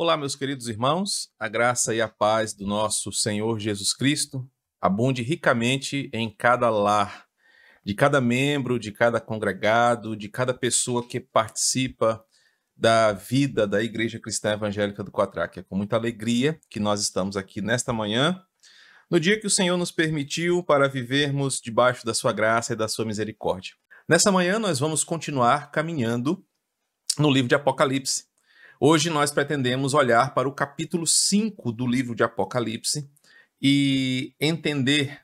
Olá, meus queridos irmãos, a graça e a paz do nosso Senhor Jesus Cristo abunde ricamente em cada lar, de cada membro, de cada congregado, de cada pessoa que participa da vida da Igreja Cristã Evangélica do Quatraque. É com muita alegria que nós estamos aqui nesta manhã, no dia que o Senhor nos permitiu para vivermos debaixo da sua graça e da sua misericórdia. Nessa manhã nós vamos continuar caminhando no livro de Apocalipse. Hoje nós pretendemos olhar para o capítulo 5 do livro de Apocalipse e entender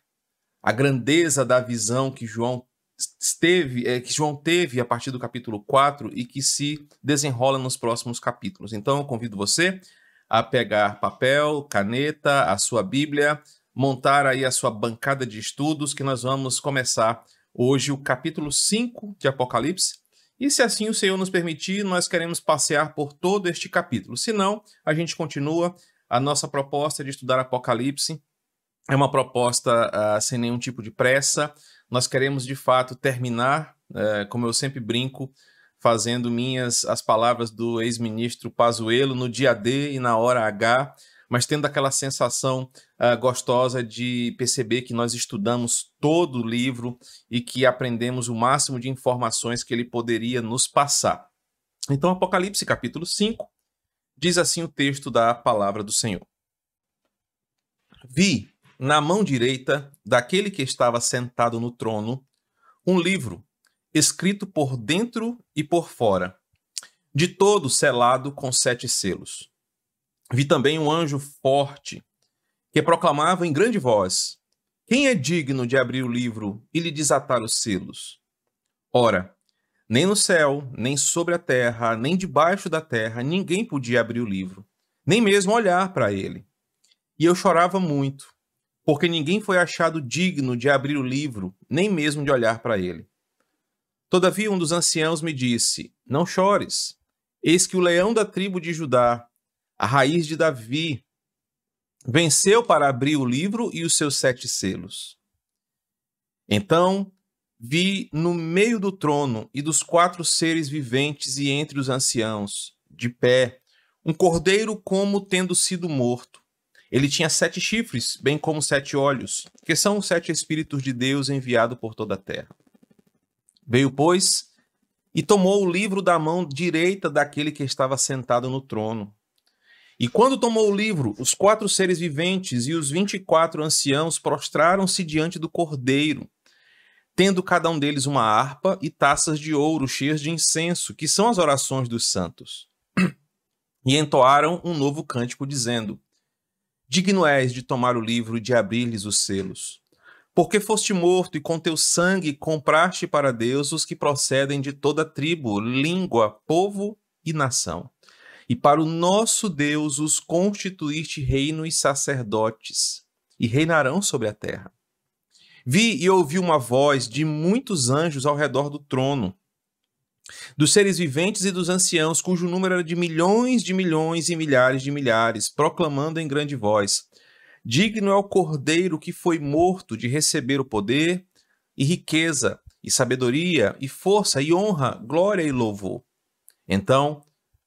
a grandeza da visão que João esteve, é, que João teve a partir do capítulo 4 e que se desenrola nos próximos capítulos. Então eu convido você a pegar papel, caneta, a sua Bíblia, montar aí a sua bancada de estudos que nós vamos começar hoje o capítulo 5 de Apocalipse e se assim o Senhor nos permitir, nós queremos passear por todo este capítulo. Se não, a gente continua. A nossa proposta de estudar Apocalipse é uma proposta uh, sem nenhum tipo de pressa. Nós queremos de fato terminar, uh, como eu sempre brinco, fazendo minhas as palavras do ex-ministro Pazuello no dia D e na hora H mas tendo aquela sensação uh, gostosa de perceber que nós estudamos todo o livro e que aprendemos o máximo de informações que ele poderia nos passar. Então, Apocalipse capítulo 5 diz assim o texto da palavra do Senhor: Vi na mão direita daquele que estava sentado no trono um livro escrito por dentro e por fora, de todo selado com sete selos. Vi também um anjo forte que proclamava em grande voz: Quem é digno de abrir o livro e lhe desatar os selos? Ora, nem no céu, nem sobre a terra, nem debaixo da terra, ninguém podia abrir o livro, nem mesmo olhar para ele. E eu chorava muito, porque ninguém foi achado digno de abrir o livro, nem mesmo de olhar para ele. Todavia, um dos anciãos me disse: Não chores. Eis que o leão da tribo de Judá, a raiz de Davi, venceu para abrir o livro e os seus sete selos. Então vi no meio do trono e dos quatro seres viventes e entre os anciãos, de pé, um cordeiro como tendo sido morto. Ele tinha sete chifres, bem como sete olhos, que são os sete Espíritos de Deus enviados por toda a terra. Veio, pois, e tomou o livro da mão direita daquele que estava sentado no trono. E quando tomou o livro, os quatro seres viventes e os vinte e quatro anciãos prostraram-se diante do cordeiro, tendo cada um deles uma harpa e taças de ouro cheias de incenso, que são as orações dos santos. E entoaram um novo cântico, dizendo: Digno és de tomar o livro e de abrir-lhes os selos. Porque foste morto e com teu sangue compraste para Deus os que procedem de toda tribo, língua, povo e nação e para o nosso Deus os constituíste reino e sacerdotes, e reinarão sobre a terra. Vi e ouvi uma voz de muitos anjos ao redor do trono, dos seres viventes e dos anciãos, cujo número era de milhões de milhões e milhares de milhares, proclamando em grande voz: Digno é o cordeiro que foi morto de receber o poder e riqueza, e sabedoria, e força, e honra, glória e louvor. Então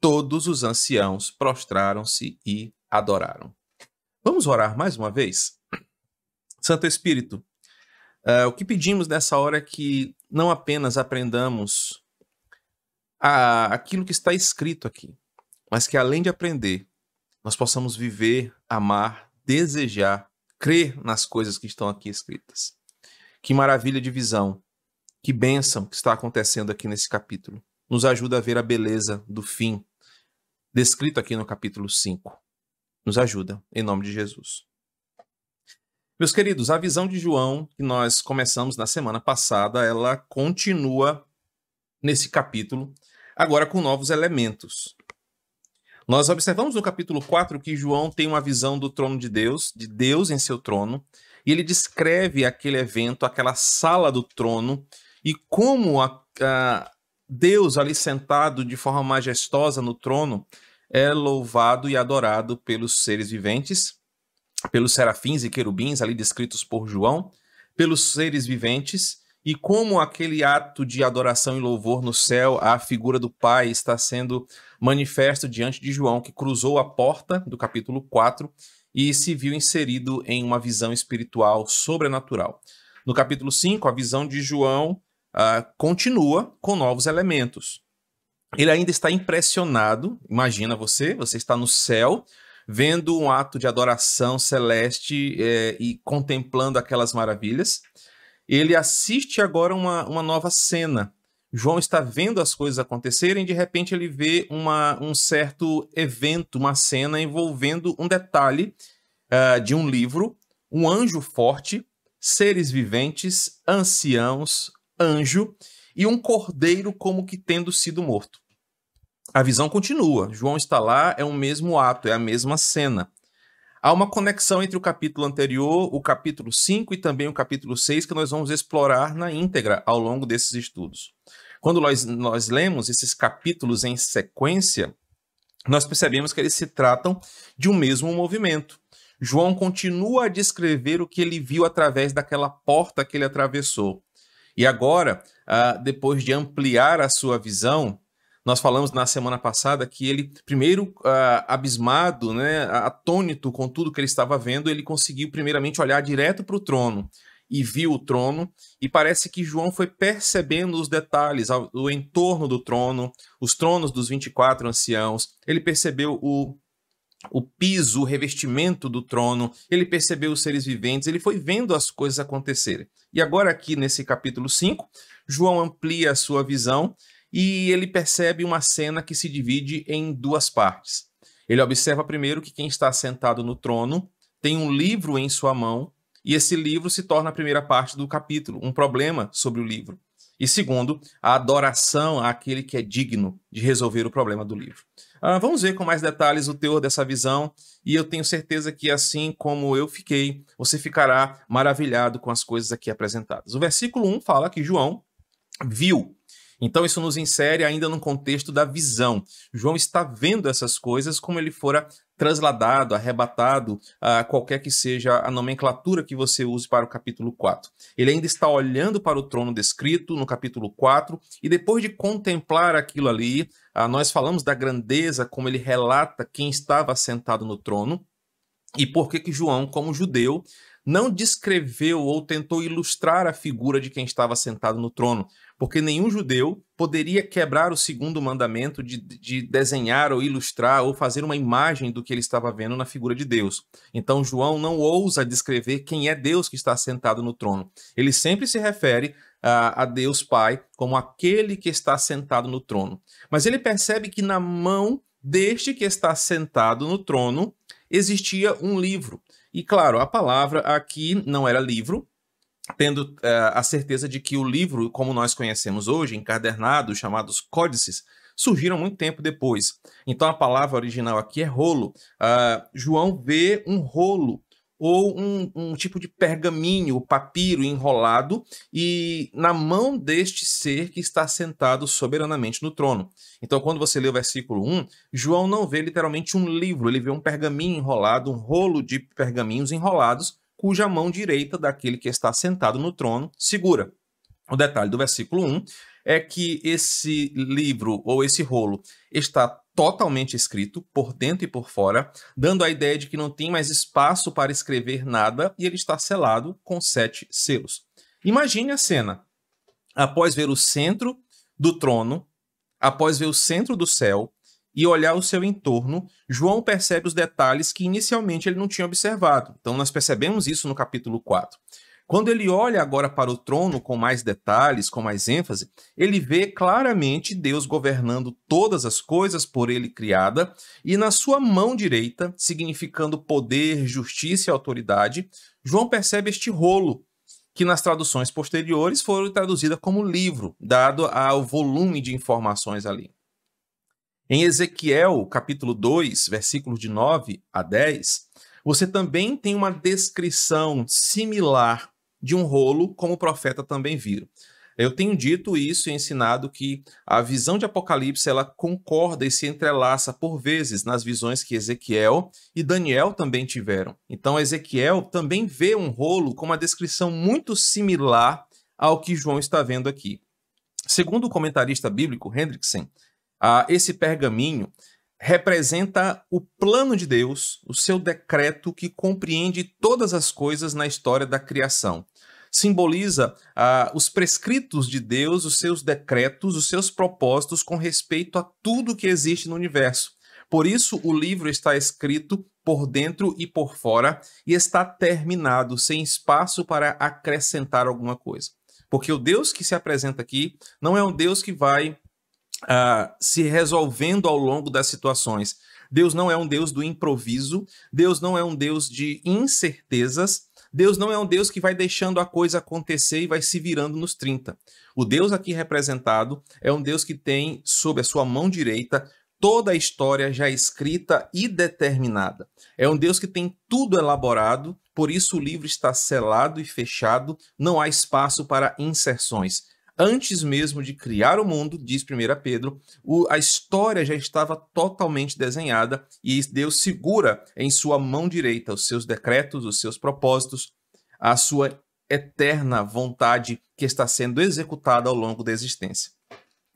todos os anciãos prostraram-se e adoraram. Vamos orar mais uma vez? Santo Espírito, uh, o que pedimos nessa hora é que não apenas aprendamos a, aquilo que está escrito aqui, mas que além de aprender, nós possamos viver, amar, desejar, crer nas coisas que estão aqui escritas. Que maravilha de visão, que bênção que está acontecendo aqui nesse capítulo. Nos ajuda a ver a beleza do fim descrito aqui no capítulo 5. Nos ajuda, em nome de Jesus. Meus queridos, a visão de João que nós começamos na semana passada, ela continua nesse capítulo, agora com novos elementos. Nós observamos no capítulo 4 que João tem uma visão do trono de Deus, de Deus em seu trono, e ele descreve aquele evento, aquela sala do trono, e como a, a Deus ali sentado de forma majestosa no trono é louvado e adorado pelos seres viventes, pelos serafins e querubins ali descritos por João, pelos seres viventes, e como aquele ato de adoração e louvor no céu, a figura do Pai está sendo manifesto diante de João, que cruzou a porta do capítulo 4 e se viu inserido em uma visão espiritual sobrenatural. No capítulo 5, a visão de João uh, continua com novos elementos. Ele ainda está impressionado, imagina você, você está no céu, vendo um ato de adoração celeste eh, e contemplando aquelas maravilhas. Ele assiste agora uma, uma nova cena. João está vendo as coisas acontecerem, de repente ele vê uma, um certo evento, uma cena envolvendo um detalhe uh, de um livro, um anjo forte, seres viventes, anciãos, anjo e um cordeiro como que tendo sido morto. A visão continua. João está lá, é o mesmo ato, é a mesma cena. Há uma conexão entre o capítulo anterior, o capítulo 5 e também o capítulo 6 que nós vamos explorar na íntegra ao longo desses estudos. Quando nós, nós lemos esses capítulos em sequência, nós percebemos que eles se tratam de um mesmo movimento. João continua a descrever o que ele viu através daquela porta que ele atravessou. E agora, uh, depois de ampliar a sua visão, nós falamos na semana passada que ele, primeiro uh, abismado, né, atônito com tudo que ele estava vendo, ele conseguiu primeiramente olhar direto para o trono e viu o trono, e parece que João foi percebendo os detalhes, o entorno do trono, os tronos dos 24 anciãos, ele percebeu o, o piso, o revestimento do trono, ele percebeu os seres viventes, ele foi vendo as coisas acontecerem. E agora, aqui nesse capítulo 5, João amplia a sua visão e ele percebe uma cena que se divide em duas partes. Ele observa primeiro que quem está sentado no trono tem um livro em sua mão, e esse livro se torna a primeira parte do capítulo, um problema sobre o livro. E segundo, a adoração àquele que é digno de resolver o problema do livro. Ah, vamos ver com mais detalhes o teor dessa visão, e eu tenho certeza que, assim como eu fiquei, você ficará maravilhado com as coisas aqui apresentadas. O versículo 1 fala que João viu. Então, isso nos insere ainda no contexto da visão. João está vendo essas coisas como ele fora trasladado, arrebatado, a qualquer que seja a nomenclatura que você use para o capítulo 4. Ele ainda está olhando para o trono descrito no capítulo 4, e depois de contemplar aquilo ali, ah, nós falamos da grandeza, como ele relata quem estava sentado no trono, e por que que João, como judeu, não descreveu ou tentou ilustrar a figura de quem estava sentado no trono, porque nenhum judeu poderia quebrar o segundo mandamento de, de, desenhar ou ilustrar ou fazer uma imagem do que ele estava vendo na figura de Deus. Então, João não ousa descrever quem é Deus que está sentado no trono. Ele sempre se refere a, Deus Pai como aquele que está sentado no trono. Mas ele percebe que na mão deste que está sentado no trono existia um livro. E claro, a palavra aqui não era livro, tendo uh, a certeza de que o livro, como nós conhecemos hoje, encadernado, chamados códices, surgiram muito tempo depois. Então a palavra original aqui é rolo. Uh, João vê um rolo ou um, um, tipo de pergaminho, papiro enrolado, e na mão deste ser que está sentado soberanamente no trono. Então, quando você lê o versículo 1, João não vê literalmente um livro, ele vê um pergaminho enrolado, um rolo de pergaminhos enrolados, cuja mão direita daquele que está sentado no trono segura. O detalhe do versículo 1 é que esse livro ou esse rolo está totalmente escrito, por dentro e por fora, dando a ideia de que não tem mais espaço para escrever nada e ele está selado com sete selos. Imagine a cena. Após ver o centro do trono, após ver o centro do céu e olhar o seu entorno, João percebe os detalhes que inicialmente ele não tinha observado. Então, nós percebemos isso no capítulo 4. Quando ele olha agora para o trono com mais detalhes, com mais ênfase, ele vê claramente Deus governando todas as coisas por ele criada e na sua mão direita, significando poder, justiça e autoridade, João percebe este rolo que nas traduções posteriores foram traduzida como livro, dado ao volume de informações ali. Em Ezequiel, capítulo 2, versículos de 9 a 10, você também tem uma descrição similar de um rolo, como o profeta também viu. Eu tenho dito isso e ensinado que a visão de Apocalipse ela concorda e se entrelaça por vezes nas visões que Ezequiel e Daniel também tiveram. Então Ezequiel também vê um rolo com uma descrição muito similar ao que João está vendo aqui. Segundo o comentarista bíblico Hendrickson, esse pergaminho representa o plano de Deus, o seu decreto que compreende todas as coisas na história da criação. Simboliza ah, os prescritos de Deus, os seus decretos, os seus propósitos com respeito a tudo que existe no universo. Por isso, o livro está escrito por dentro e por fora e está terminado, sem espaço para acrescentar alguma coisa. Porque o Deus que se apresenta aqui não é um Deus que vai uh, se resolvendo ao longo das situações. Deus não é um Deus do improviso, Deus não é um Deus de incertezas, Deus não é um Deus que vai deixando a coisa acontecer e vai se virando nos 30. O Deus aqui representado é um Deus que tem sob a sua mão direita toda a história já escrita e determinada. É um Deus que tem tudo elaborado, por isso o livro está selado e fechado, não há espaço para inserções antes mesmo de criar o mundo, diz 1 Pedro, o, a história já estava totalmente desenhada e Deus segura em sua mão direita os seus decretos, os seus propósitos, a sua eterna vontade que está sendo executada ao longo da existência.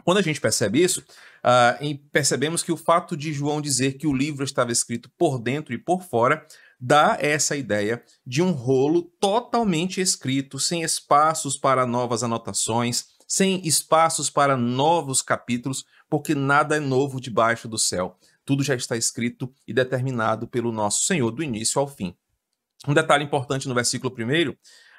Quando a gente percebe isso, uh, percebemos que o fato de João dizer que o livro estava escrito por dentro e por fora dá essa ideia de um rolo totalmente escrito, sem espaços para novas anotações, sem espaços para novos capítulos, porque nada é novo debaixo do céu. Tudo já está escrito e determinado pelo nosso Senhor, do início ao fim. Um detalhe importante no versículo 1,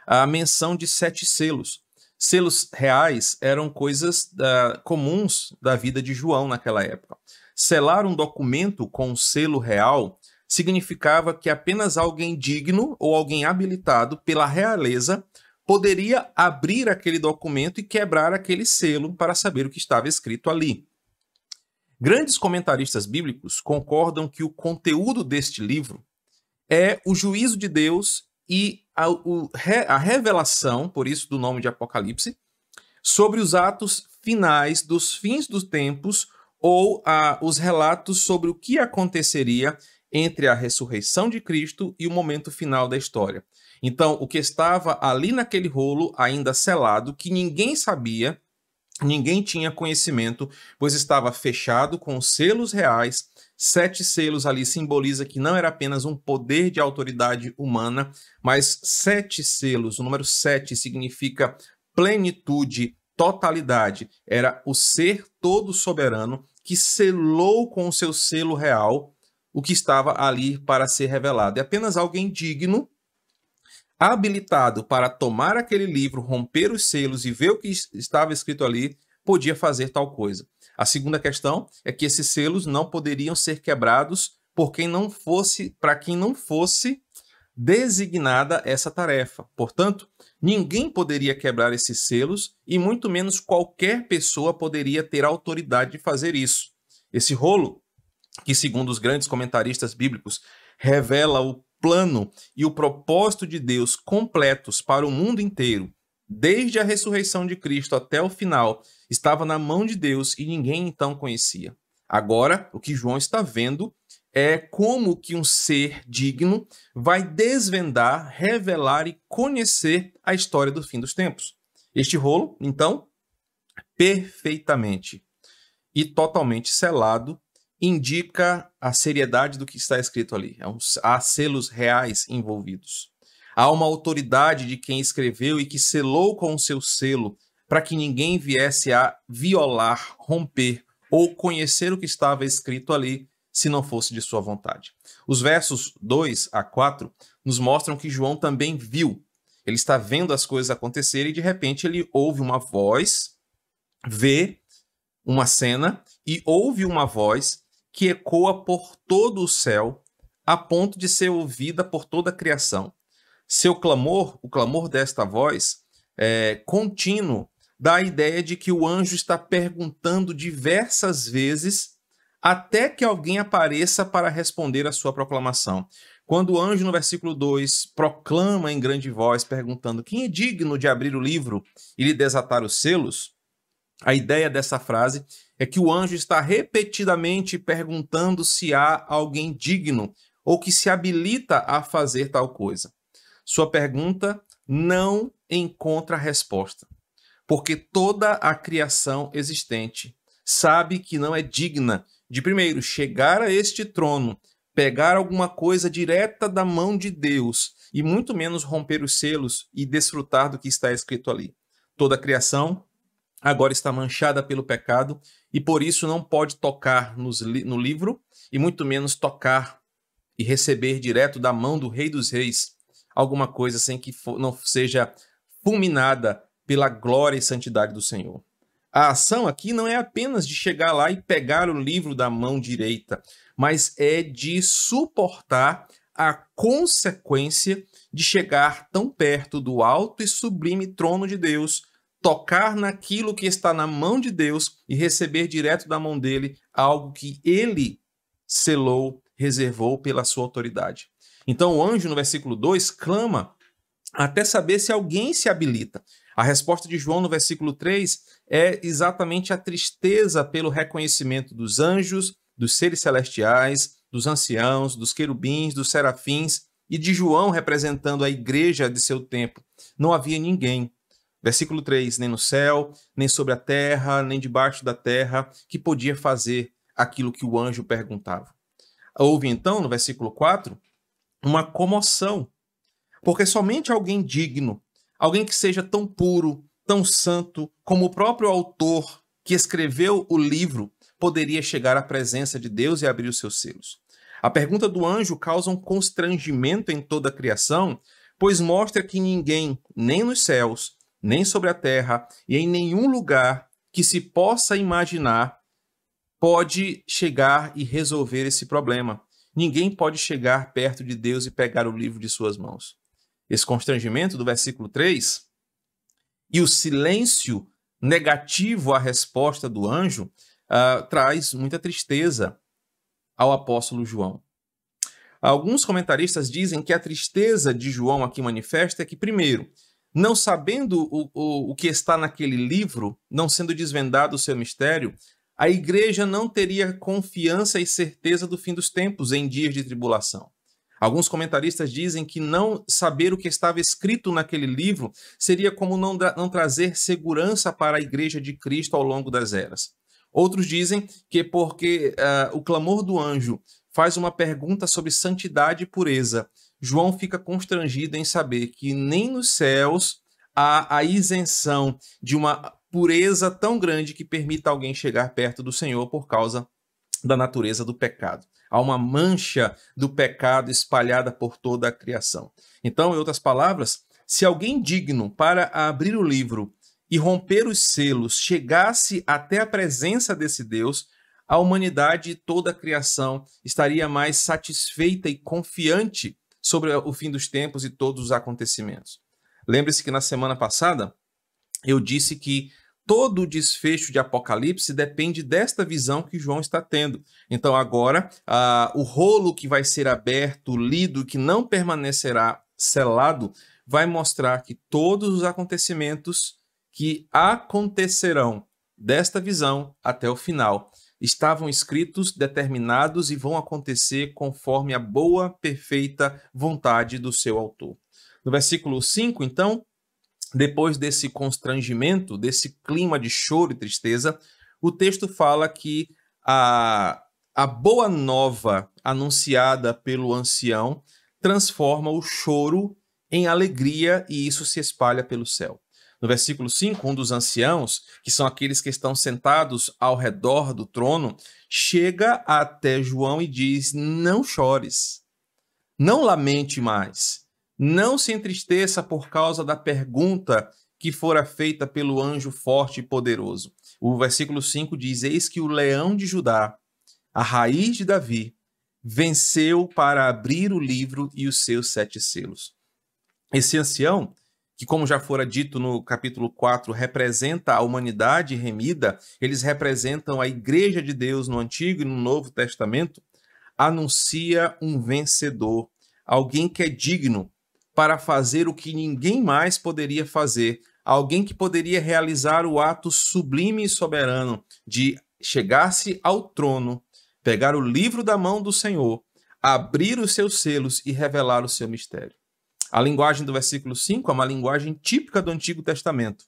a menção de sete selos. Selos reais eram coisas uh, comuns da vida de João naquela época. Selar um documento com um selo real significava que apenas alguém digno ou alguém habilitado pela realeza poderia abrir aquele documento e quebrar aquele selo para saber o que estava escrito ali. Grandes comentaristas bíblicos concordam que o conteúdo deste livro é o juízo de Deus e a, o, a revelação, por isso do nome de Apocalipse, sobre os atos finais dos fins dos tempos ou a, os relatos sobre o que aconteceria entre a ressurreição de Cristo e o momento final da história. Então, o que estava ali naquele rolo, ainda selado, que ninguém sabia, ninguém tinha conhecimento, pois estava fechado com selos reais. Sete selos ali simboliza que não era apenas um poder de autoridade humana, mas sete selos, o número sete significa plenitude, totalidade. Era o ser todo soberano que selou com o seu selo real o que estava ali para ser revelado. E apenas alguém digno habilitado para tomar aquele livro, romper os selos e ver o que estava escrito ali, podia fazer tal coisa. A segunda questão é que esses selos não poderiam ser quebrados por quem não fosse, para quem não fosse designada essa tarefa. Portanto, ninguém poderia quebrar esses selos e muito menos qualquer pessoa poderia ter autoridade de fazer isso. Esse rolo, que segundo os grandes comentaristas bíblicos, revela o plano e o propósito de Deus completos para o mundo inteiro, desde a ressurreição de Cristo até o final, estava na mão de Deus e ninguém então conhecia. Agora, o que João está vendo é como que um ser digno vai desvendar, revelar e conhecer a história do fim dos tempos. Este rolo, então, perfeitamente e totalmente selado indica a seriedade do que está escrito ali. É há selos reais envolvidos. Há uma autoridade de quem escreveu e que selou com o seu selo para que ninguém viesse a violar, romper ou conhecer o que estava escrito ali se não fosse de sua vontade. Os versos 2 a 4 nos mostram que João também viu. Ele está vendo as coisas acontecerem e de repente ele ouve uma voz, vê uma cena e ouve uma voz que ecoa por todo o céu, a ponto de ser ouvida por toda a criação. Seu clamor, o clamor desta voz, é, contínuo, dá a ideia de que o anjo está perguntando diversas vezes até que alguém apareça para responder a sua proclamação. Quando o anjo, no versículo 2, proclama em grande voz, perguntando: Quem é digno de abrir o livro e lhe desatar os selos? A ideia dessa frase é que o anjo está repetidamente perguntando se há alguém digno ou que se habilita a fazer tal coisa. Sua pergunta não encontra resposta, porque toda a criação existente sabe que não é digna de primeiro chegar a este trono, pegar alguma coisa direta da mão de Deus e muito menos romper os selos e desfrutar do que está escrito ali. Toda a criação agora está manchada pelo pecado e por isso não pode tocar nos, no livro e muito menos tocar e receber direto da mão do Rei dos Reis alguma coisa sem que for, não seja fulminada pela glória e santidade do Senhor. A ação aqui não é apenas de chegar lá e pegar o livro da mão direita, mas é de suportar a consequência de chegar tão perto do alto e sublime trono de Deus, tocar naquilo que está na mão de Deus e receber direto da mão dele algo que ele selou, reservou pela sua autoridade. Então o anjo, no versículo 2, clama até saber se alguém se habilita. A resposta de João no versículo 3 é exatamente a tristeza pelo reconhecimento dos anjos, dos seres celestiais, dos anciãos, dos querubins, dos serafins e de João representando a igreja de seu tempo. Não havia ninguém. Versículo 3: nem no céu, nem sobre a terra, nem debaixo da terra, que podia fazer aquilo que o anjo perguntava. Houve então, no versículo 4, uma comoção, porque somente alguém digno Alguém que seja tão puro, tão santo, como o próprio autor que escreveu o livro poderia chegar à presença de Deus e abrir os seus selos. A pergunta do anjo causa um constrangimento em toda a criação, pois mostra que ninguém, nem nos céus, nem sobre a terra e em nenhum lugar que se possa imaginar, pode chegar e resolver esse problema. Ninguém pode chegar perto de Deus e pegar o livro de suas mãos esse constrangimento do versículo 3 e o silêncio negativo à resposta do anjo uh, traz muita tristeza ao apóstolo João. Alguns comentaristas dizem que a tristeza de João aqui manifesta é que, primeiro, não sabendo o, o, o que está naquele livro, não sendo desvendado o seu mistério, a igreja não teria confiança e certeza do fim dos tempos em dias de tribulação. Alguns comentaristas dizem que não saber o que estava escrito naquele livro seria como não, não trazer segurança para a igreja de Cristo ao longo das eras. Outros dizem que porque uh, o clamor do anjo faz uma pergunta sobre santidade e pureza, João fica constrangido em saber que nem nos céus há a isenção de uma pureza tão grande que permita alguém chegar perto do Senhor por causa da natureza do pecado. Há uma mancha do pecado espalhada por toda a criação. Então, em outras palavras, se alguém digno para abrir o livro e romper os selos chegasse até a presença desse Deus, a humanidade e toda a criação estaria mais satisfeita e confiante sobre o fim dos tempos e todos os acontecimentos. Lembre-se que na semana passada eu disse que todo o desfecho de Apocalipse depende desta visão que João está tendo. Então, agora, o rolo que vai ser aberto, lido, que não permanecerá selado, vai mostrar que todos os acontecimentos que acontecerão desta visão até o final estavam escritos, determinados e vão acontecer conforme a boa, perfeita vontade do seu autor. No versículo 5, então, depois desse constrangimento, desse clima de choro e tristeza, o texto fala que a, a boa nova anunciada pelo ancião transforma o choro em alegria e isso se espalha pelo céu. No versículo 5, um dos anciãos, que são aqueles que estão sentados ao redor do trono, chega até João e diz: Não chores, não lamente mais não se entristeça por causa da pergunta que fora feita pelo anjo forte e poderoso. O versículo 5 diz: Eis que o leão de Judá, a raiz de Davi, venceu para abrir o livro e os seus sete selos. Esse ancião que, como já fora dito no capítulo 4, representa a humanidade remida, eles representam a igreja de Deus no Antigo e no Novo Testamento, anuncia um vencedor, alguém que é digno para fazer o que ninguém mais poderia fazer, alguém que poderia realizar o ato sublime e soberano de chegar-se ao trono, pegar o livro da mão do Senhor, abrir os seus selos e revelar o seu mistério. A linguagem do versículo 5 é uma linguagem típica do Antigo Testamento.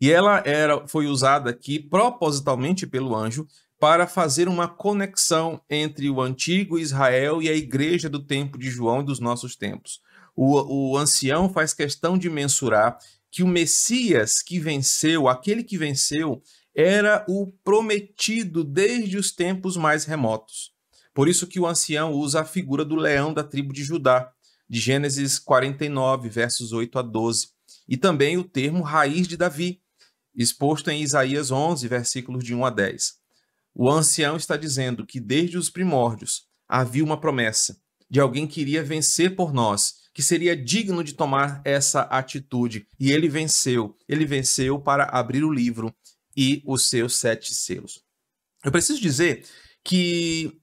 E ela era, foi usada aqui propositalmente pelo anjo para fazer uma conexão entre o antigo Israel e a igreja do tempo de João e dos nossos tempos. O, o ancião faz questão de mensurar que o Messias que venceu, aquele que venceu, era o prometido desde os tempos mais remotos. Por isso que o ancião usa a figura do leão da tribo de Judá, de Gênesis 49, versos 8 a 12, e também o termo raiz de Davi, exposto em Isaías 11, versículos de 1 a 10. O ancião está dizendo que desde os primórdios havia uma promessa de alguém que iria vencer por nós, que seria digno de tomar essa atitude, e ele venceu. Ele venceu para abrir o livro e os seus sete selos. Eu preciso dizer que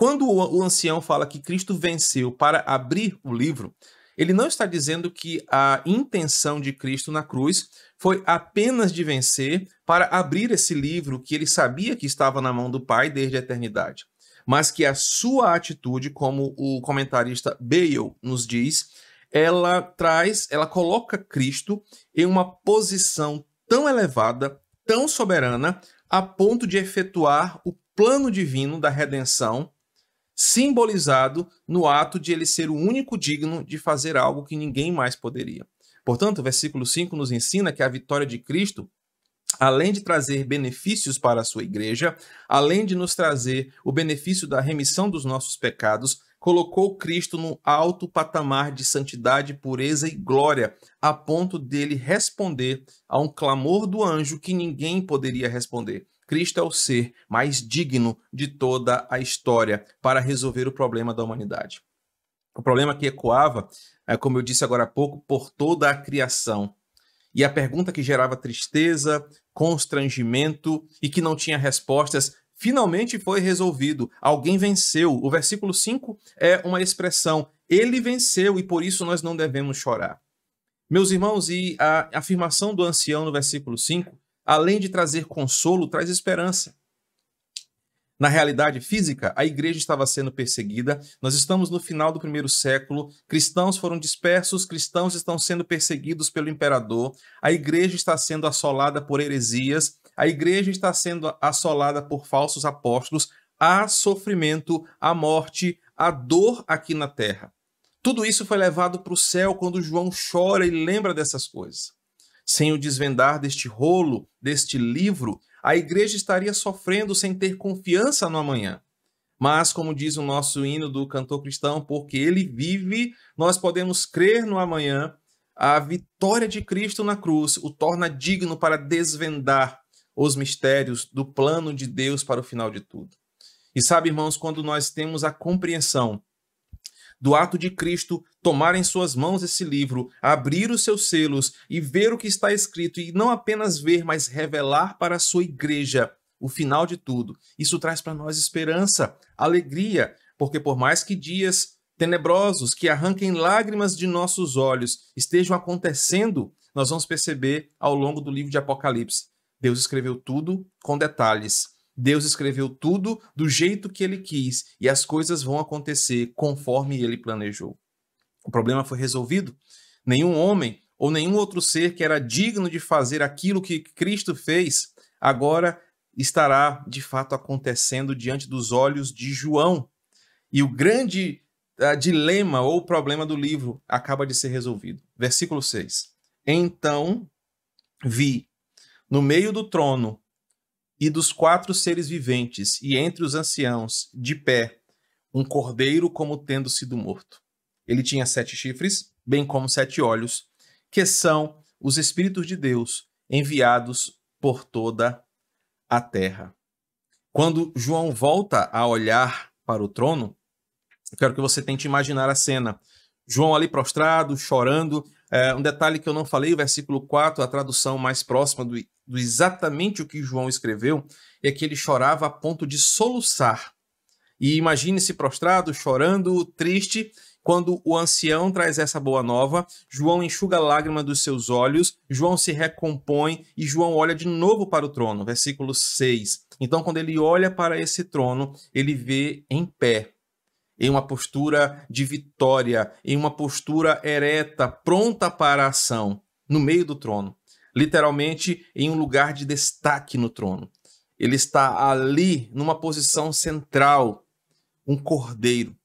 quando o ancião fala que Cristo venceu para abrir o livro, ele não está dizendo que a intenção de Cristo na cruz foi apenas de vencer para abrir esse livro que ele sabia que estava na mão do Pai desde a eternidade, mas que a sua atitude, como o comentarista Bale nos diz, ela traz, ela coloca Cristo em uma posição tão elevada, tão soberana, a ponto de efetuar o plano divino da redenção simbolizado no ato de ele ser o único digno de fazer algo que ninguém mais poderia. Portanto, o versículo 5 nos ensina que a vitória de Cristo, além de trazer benefícios para a sua igreja, além de nos trazer o benefício da remissão dos nossos pecados, colocou Cristo no alto patamar de santidade, pureza e glória, a ponto dele responder a um clamor do anjo que ninguém poderia responder. Cristo é o ser mais digno de toda a história para resolver o problema da humanidade. O problema que ecoava, é, como eu disse agora há pouco, por toda a criação. E a pergunta que gerava tristeza, constrangimento e que não tinha respostas, finalmente foi resolvido. Alguém venceu. O versículo 5 é uma expressão: ele venceu e por isso nós não devemos chorar. Meus irmãos, e a afirmação do ancião no versículo 5 além de trazer consolo, traz esperança. Na realidade física, a igreja estava sendo perseguida. Nós estamos no final do primeiro século. Cristãos foram dispersos, cristãos estão sendo perseguidos pelo imperador. A igreja está sendo assolada por heresias. A igreja está sendo assolada por falsos apóstolos. Há sofrimento, há morte, há dor aqui na terra. Tudo isso foi levado para o céu quando João chora e lembra dessas coisas. Sem o desvendar deste rolo, deste livro, a igreja estaria sofrendo sem ter confiança no amanhã. Mas, como diz o nosso hino do cantor cristão, porque ele vive, nós podemos crer no amanhã. A vitória de Cristo na cruz o torna digno para desvendar os mistérios do plano de Deus para o final de tudo. E sabe, irmãos, quando nós temos a compreensão do ato de Cristo tomar em suas mãos esse livro, abrir os seus selos e ver o que está escrito, e não apenas ver, mas revelar para a sua igreja o final de tudo. Isso traz para nós esperança, alegria, porque por mais que dias tenebrosos que arranquem lágrimas de nossos olhos estejam acontecendo, nós vamos perceber ao longo do livro de Apocalipse. Deus escreveu tudo com detalhes Deus escreveu tudo do jeito que ele quis e as coisas vão acontecer conforme ele planejou. O problema foi resolvido. Nenhum homem ou nenhum outro ser que era digno de fazer aquilo que Cristo fez, agora estará de fato acontecendo diante dos olhos de João. E o grande uh, dilema ou problema do livro acaba de ser resolvido. Versículo 6. Então vi no meio do trono e dos quatro seres viventes, e entre os anciãos, de pé, um cordeiro como tendo sido morto. Ele tinha sete chifres, bem como sete olhos, que são os Espíritos de Deus enviados por toda a terra. Quando João volta a olhar para o trono, quero que você tente imaginar a cena. João ali prostrado, chorando, É, um detalhe que eu não falei, o versículo 4, a tradução mais próxima do, do exatamente o que João escreveu, é que ele chorava a ponto de soluçar. E imagine-se prostrado, chorando, triste, quando o ancião traz essa boa nova, João enxuga a lágrima dos seus olhos, João se recompõe e João olha de novo para o trono. Versículo 6. Então, quando ele olha para esse trono, ele vê em pé, em uma postura de vitória, em uma postura ereta, pronta para a ação, no meio do trono. Literalmente, em um lugar de destaque no trono. Ele está ali, numa posição central, um cordeiro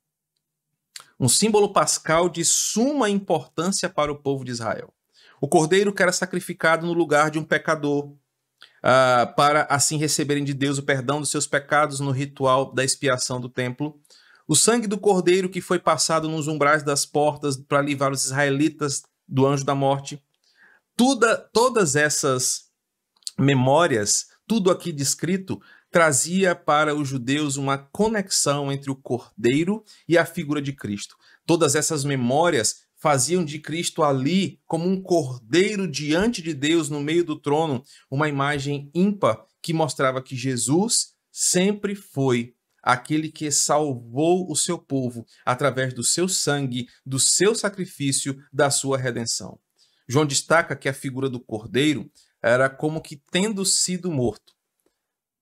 um símbolo pascal de suma importância para o povo de Israel. O cordeiro que era sacrificado no lugar de um pecador, uh, para assim receberem de Deus o perdão dos seus pecados no ritual da expiação do templo. O sangue do cordeiro que foi passado nos umbrais das portas para livrar os israelitas do anjo da morte. Tuda, todas essas memórias, tudo aqui descrito, trazia para os judeus uma conexão entre o Cordeiro e a figura de Cristo. Todas essas memórias faziam de Cristo ali como um cordeiro diante de Deus no meio do trono, uma imagem ímpar que mostrava que Jesus sempre foi aquele que salvou o seu povo através do seu sangue, do seu sacrifício, da sua redenção. João destaca que a figura do cordeiro era como que tendo sido morto.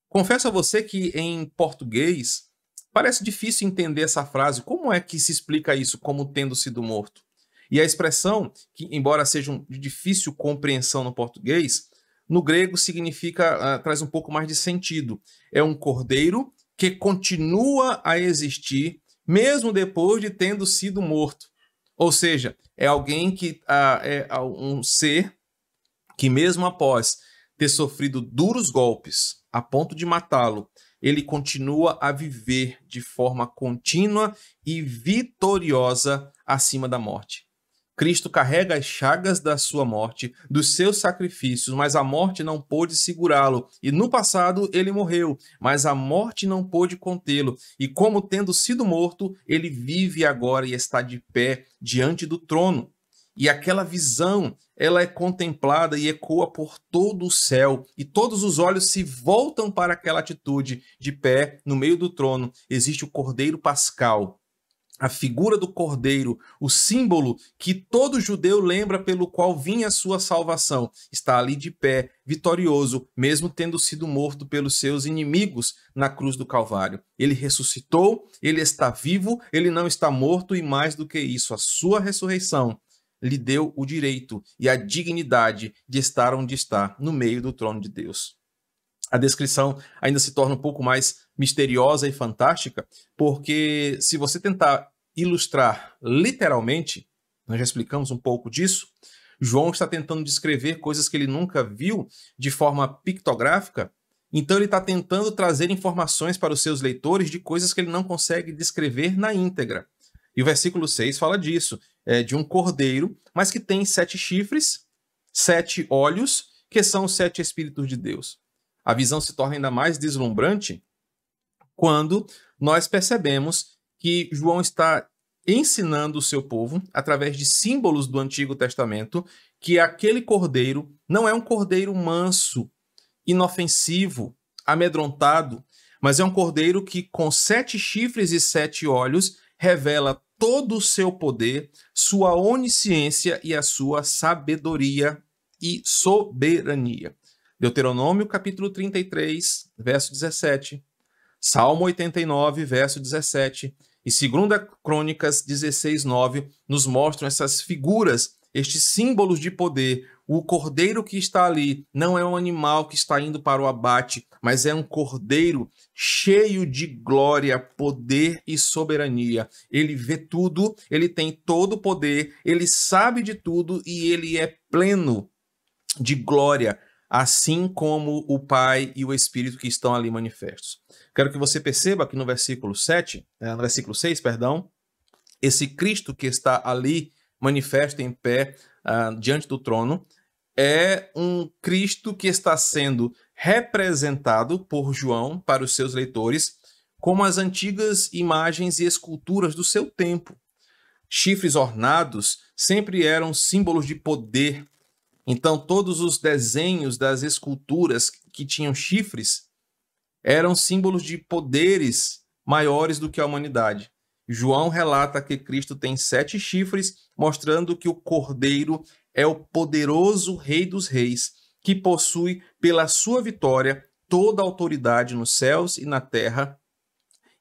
Confesso a você que em português parece difícil entender essa frase. Como é que se explica isso como tendo sido morto? E a expressão, que embora seja de difícil compreensão no português, no grego significa, uh, traz um pouco mais de sentido. É um cordeiro que continua a existir mesmo depois de tendo sido morto. Ou seja, é alguém que uh, é um ser que mesmo após ter sofrido duros golpes, a ponto de matá-lo, ele continua a viver de forma contínua e vitoriosa acima da morte. Cristo carrega as chagas da sua morte, dos seus sacrifícios, mas a morte não pôde segurá-lo. E no passado ele morreu, mas a morte não pôde contê-lo. E como tendo sido morto, ele vive agora e está de pé diante do trono. E aquela visão, ela é contemplada e ecoa por todo o céu, e todos os olhos se voltam para aquela atitude de pé no meio do trono. Existe o Cordeiro Pascal, a figura do cordeiro, o símbolo que todo judeu lembra pelo qual vinha a sua salvação, está ali de pé, vitorioso, mesmo tendo sido morto pelos seus inimigos na cruz do Calvário. Ele ressuscitou, ele está vivo, ele não está morto e mais do que isso, a sua ressurreição lhe deu o direito e a dignidade de estar onde está, no meio do trono de Deus. A descrição ainda se torna um pouco mais misteriosa e fantástica, porque se você tentar ilustrar literalmente, nós já explicamos um pouco disso, João está tentando descrever coisas que ele nunca viu de forma pictográfica, então ele está tentando trazer informações para os seus leitores de coisas que ele não consegue descrever na íntegra. E o versículo 6 fala disso é, de um cordeiro, mas que tem sete chifres, sete olhos, que são os sete Espíritos de Deus. A visão se torna ainda mais deslumbrante quando nós percebemos que João está ensinando o seu povo, através de símbolos do Antigo Testamento, que aquele cordeiro não é um cordeiro manso, inofensivo, amedrontado, mas é um cordeiro que, com sete chifres e sete olhos, revela todo o seu poder, sua onisciência e a sua sabedoria e soberania. Deuteronômio capítulo 33, verso 17. Salmo 89, verso 17. E 2 Crônicas 16, 9 nos mostram essas figuras, estes símbolos de poder, o cordeiro que está ali não é um animal que está indo para o abate, mas é um cordeiro cheio de glória, poder e soberania. Ele vê tudo, ele tem todo o poder, ele sabe de tudo e ele é pleno de glória, assim como o Pai e o Espírito que estão ali manifestos. Quero que você perceba que no versículo 7, eh, no versículo 6, perdão, esse Cristo que está ali manifesto em pé uh, diante do trono, é um Cristo que está sendo representado por João para os seus leitores como as antigas imagens e esculturas do seu tempo. chifres ornados sempre eram símbolos de poder. Então, todos os desenhos das esculturas que tinham chifres eram símbolos de poderes maiores do que a humanidade. João relata que Cristo tem sete chifres, mostrando que o Cordeiro é o poderoso Rei dos Reis, que possui, pela sua vitória, toda a autoridade nos céus e na terra,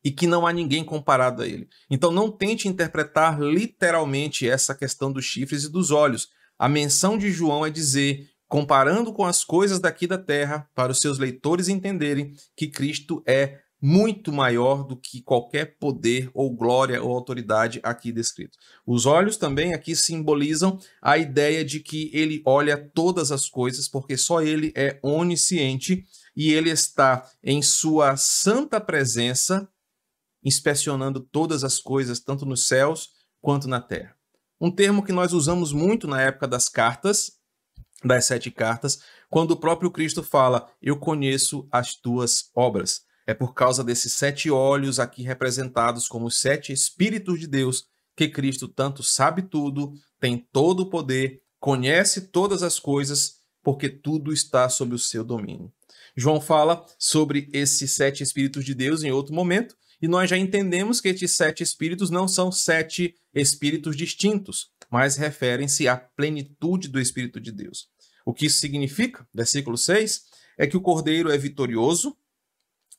e que não há ninguém comparado a ele. Então não tente interpretar literalmente essa questão dos chifres e dos olhos. A menção de João é dizer, comparando com as coisas daqui da terra, para os seus leitores entenderem que Cristo é muito maior do que qualquer poder ou glória ou autoridade aqui descrito. Os olhos também aqui simbolizam a ideia de que ele olha todas as coisas, porque só ele é onisciente e ele está em sua santa presença, inspecionando todas as coisas, tanto nos céus quanto na terra. Um termo que nós usamos muito na época das cartas, das sete cartas, quando o próprio Cristo fala: Eu conheço as tuas obras. É por causa desses sete olhos aqui representados como os sete Espíritos de Deus que Cristo tanto sabe tudo, tem todo o poder, conhece todas as coisas, porque tudo está sob o seu domínio. João fala sobre esses sete Espíritos de Deus em outro momento, e nós já entendemos que estes sete Espíritos não são sete Espíritos distintos, mas referem-se à plenitude do Espírito de Deus. O que isso significa? Versículo 6 é que o Cordeiro é vitorioso,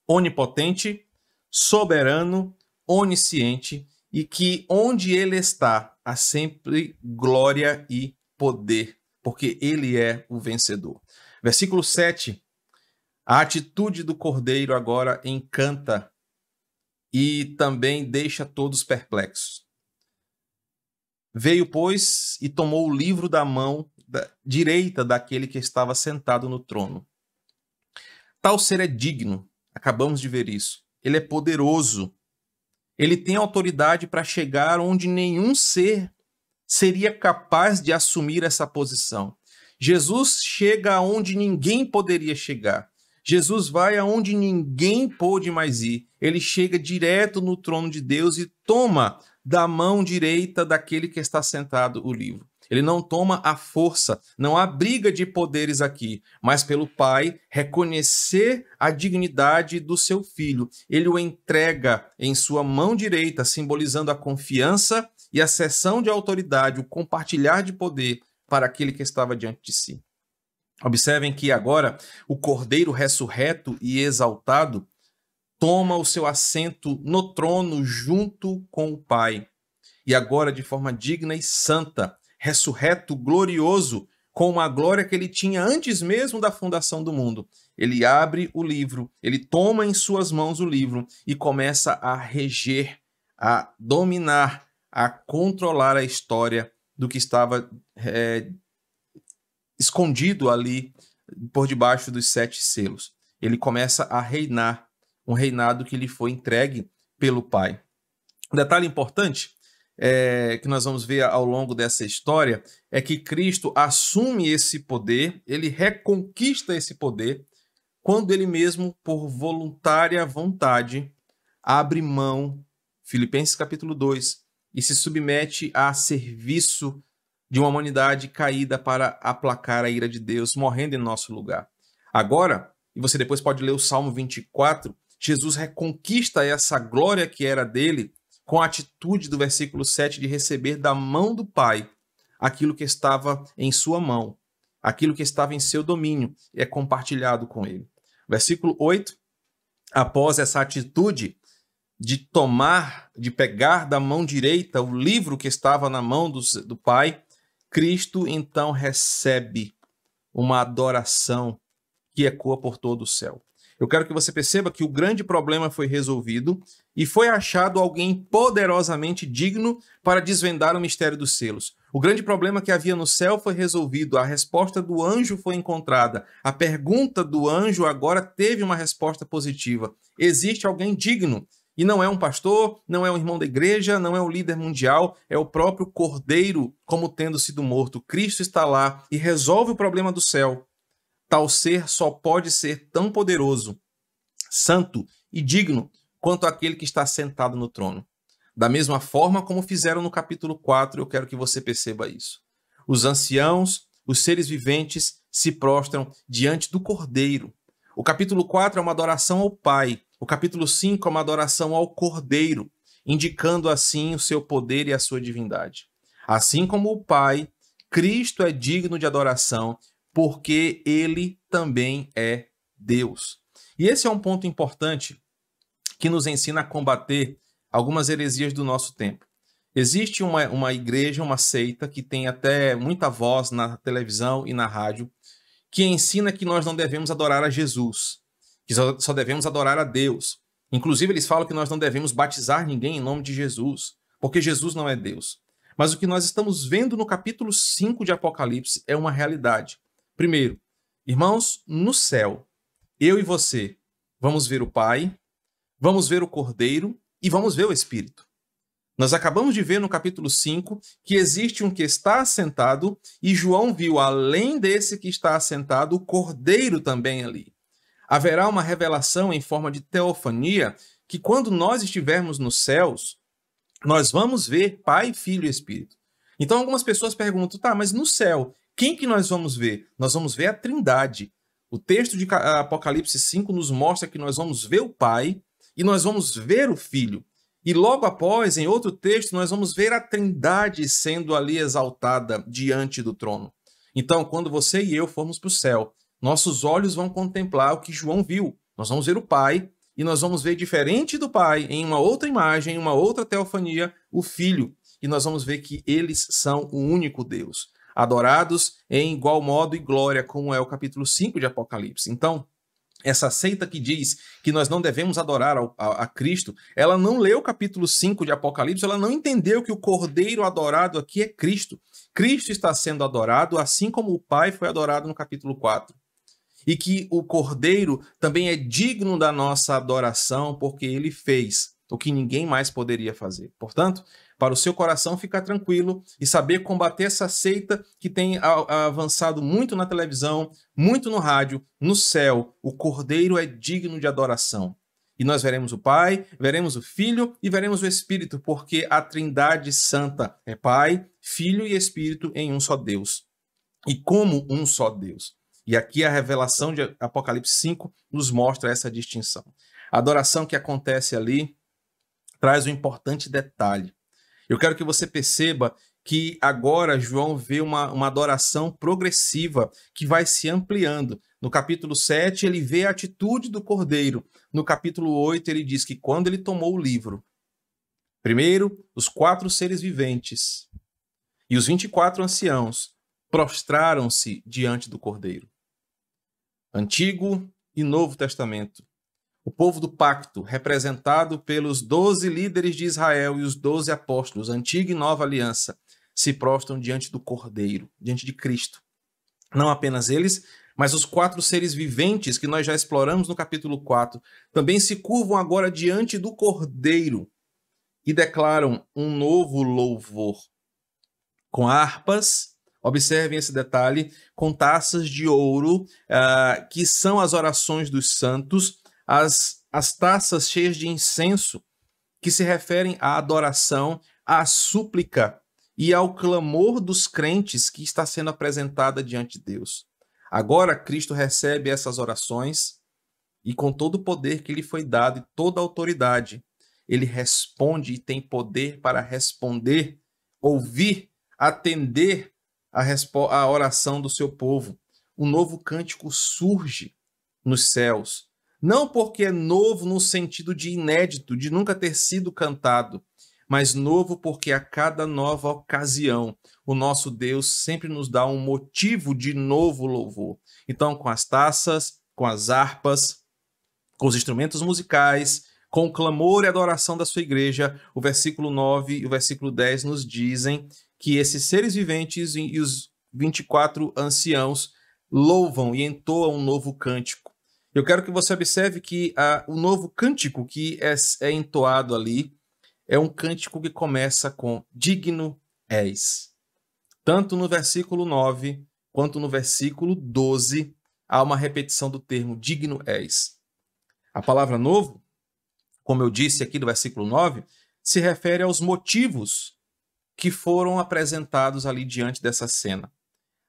onipotente, soberano, onisciente e que onde ele está há sempre glória e poder, porque ele é o vencedor. Versículo 7. A atitude do cordeiro agora encanta e também deixa todos perplexos. Veio, pois, e tomou o livro da mão da direita daquele que estava sentado no trono. Tal ser é digno Acabamos de ver isso. Ele é poderoso. Ele tem autoridade para chegar onde nenhum ser seria capaz de assumir essa posição. Jesus chega aonde ninguém poderia chegar. Jesus vai aonde ninguém pôde mais ir. Ele chega direto no trono de Deus e toma da mão direita daquele que está sentado o livro. Ele não toma a força, não há briga de poderes aqui, mas pelo pai reconhecer a dignidade do seu filho. Ele o entrega em sua mão direita, simbolizando a confiança e a cessão de autoridade, o compartilhar de poder para aquele que estava diante de si. Observem que agora o cordeiro ressurreto e exaltado toma o seu assento no trono junto com o Pai. E agora, de forma digna e santa, ressurreto, glorioso, com uma glória que ele tinha antes mesmo da fundação do mundo. Ele abre o livro, ele toma em suas mãos o livro e começa a reger, a dominar, a controlar a história do que estava é, escondido ali por debaixo dos sete selos. Ele começa a reinar, um reinado que lhe foi entregue pelo Pai. Um detalhe importante é, que nós vamos ver ao longo dessa história é que Cristo assume esse poder, ele reconquista esse poder, quando ele mesmo, por voluntária vontade, abre mão, Filipenses capítulo 2, e se submete a serviço de uma humanidade caída para aplacar a ira de Deus, morrendo em nosso lugar. Agora, e você depois pode ler o Salmo 24, Jesus reconquista essa glória que era dele com a atitude do versículo 7 de receber da mão do Pai aquilo que estava em sua mão, aquilo que estava em seu domínio, é compartilhado com ele. Versículo 8, após essa atitude de tomar, de pegar da mão direita o livro que estava na mão do Pai, Cristo então recebe uma adoração que ecoa por todo o céu. Eu quero que você perceba que o grande problema foi resolvido e foi achado alguém poderosamente digno para desvendar o mistério dos selos. O grande problema que havia no céu foi resolvido, a resposta do anjo foi encontrada, a pergunta do anjo agora teve uma resposta positiva. Existe alguém digno. E não é um pastor, não é um irmão da igreja, não é um líder mundial, é o próprio Cordeiro, como tendo sido morto. Cristo está lá e resolve o problema do céu. Tal ser só pode ser tão poderoso, santo e digno quanto aquele que está sentado no trono. Da mesma forma como fizeram no capítulo 4, eu quero que você perceba isso. Os anciãos, os seres viventes se prostram diante do Cordeiro. O capítulo 4 é uma adoração ao Pai. O capítulo 5 é uma adoração ao Cordeiro, indicando assim o seu poder e a sua divindade. Assim como o Pai, Cristo é digno de adoração, porque ele também é Deus. E esse é um ponto importante que nos ensina a combater algumas heresias do nosso tempo. Existe uma, uma igreja, uma seita, que tem até muita voz na televisão e na rádio, que ensina que nós não devemos adorar a Jesus, que só, devemos adorar a Deus. Inclusive, eles falam que nós não devemos batizar ninguém em nome de Jesus, porque Jesus não é Deus. Mas o que nós estamos vendo no capítulo 5 de Apocalipse é uma realidade. Primeiro, irmãos, no céu, eu e você vamos ver o Pai, vamos ver o Cordeiro e vamos ver o Espírito. Nós acabamos de ver no capítulo 5 que existe um que está assentado, e João viu, além desse que está assentado, o cordeiro também ali. Haverá uma revelação em forma de teofania que, quando nós estivermos nos céus, nós vamos ver Pai, Filho e Espírito. Então, algumas pessoas perguntam, tá, mas no céu, quem que nós vamos ver? Nós vamos ver a Trindade. O texto de Apocalipse 5 nos mostra que nós vamos ver o Pai e nós vamos ver o Filho. E logo após, em outro texto, nós vamos ver a Trindade sendo ali exaltada diante do trono. Então, quando você e eu formos para o céu, nossos olhos vão contemplar o que João viu. Nós vamos ver o Pai e nós vamos ver diferente do Pai, em uma outra imagem, em uma outra teofania, o Filho. E nós vamos ver que eles são o único Deus, adorados em igual modo e glória, como é o capítulo 5 de Apocalipse. Então, essa seita que diz que nós não devemos adorar ao, a, a, Cristo, ela não leu o capítulo 5 de Apocalipse, ela não entendeu que o cordeiro adorado aqui é Cristo. Cristo está sendo adorado assim como o Pai foi adorado no capítulo 4. E que o cordeiro também é digno da nossa adoração porque ele fez o que ninguém mais poderia fazer. Portanto, para o seu coração ficar tranquilo e saber combater essa seita que tem avançado muito na televisão, muito no rádio, no céu. O Cordeiro é digno de adoração. E nós veremos o Pai, veremos o Filho e veremos o Espírito, porque a Trindade Santa é Pai, Filho e Espírito em um só Deus. E como um só Deus. E aqui a revelação de Apocalipse 5 nos mostra essa distinção. A adoração que acontece ali traz um importante detalhe. Eu quero que você perceba que agora João vê uma, uma adoração progressiva que vai se ampliando. No capítulo 7, ele vê a atitude do cordeiro. No capítulo 8, ele diz que quando ele tomou o livro, primeiro, os quatro seres viventes e os 24 anciãos prostraram-se diante do cordeiro. Antigo e Novo Testamento o povo do pacto, representado pelos doze líderes de Israel e os doze apóstolos, antiga e nova aliança, se prostram diante do Cordeiro, diante de Cristo. Não apenas eles, mas os quatro seres viventes que nós já exploramos no capítulo 4 também se curvam agora diante do Cordeiro e declaram um novo louvor. Com harpas, observem esse detalhe, com taças de ouro, uh, que são as orações dos santos as, as taças cheias de incenso, que se referem à adoração, à súplica e ao clamor dos crentes que está sendo apresentada diante de Deus. Agora Cristo recebe essas orações e com todo o poder que lhe foi dado e toda a autoridade, ele responde e tem poder para responder, ouvir, atender a, a oração do seu povo. Um novo cântico surge nos céus, não porque é novo no sentido de inédito, de nunca ter sido cantado, mas novo porque a cada nova ocasião o nosso Deus sempre nos dá um motivo de novo louvor. Então, com as taças, com as harpas, com os instrumentos musicais, com o clamor e adoração da sua igreja, o versículo 9 e o versículo 10 nos dizem que esses seres viventes e os 24 anciãos louvam e entoam um novo cântico. Eu quero que você observe que o novo cântico que é, é entoado ali é um cântico que começa com digno és. Tanto no versículo 9 quanto no versículo 12 há uma repetição do termo digno és. A palavra novo, como eu disse aqui do versículo 9, se refere aos motivos que foram apresentados ali diante dessa cena.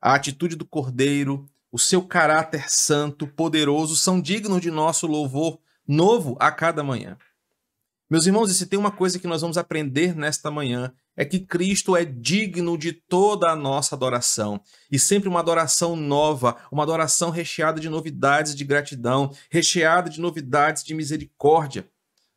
A atitude do cordeiro, o seu caráter santo, poderoso, são dignos de nosso louvor novo a cada manhã. Meus irmãos, e se tem uma coisa que nós vamos aprender nesta manhã, é que Cristo é digno de toda a nossa adoração. E sempre uma adoração nova, uma adoração recheada de novidades de gratidão, recheada de novidades de misericórdia.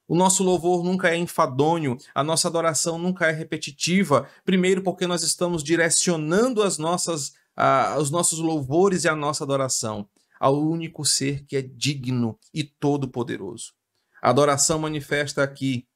O nosso louvor nunca é enfadonho, a nossa adoração nunca é repetitiva. Primeiro, porque nós estamos direcionando as nossas, uh, os nossos louvores e a nossa adoração ao único ser que é digno e todo-poderoso. A adoração manifesta aqui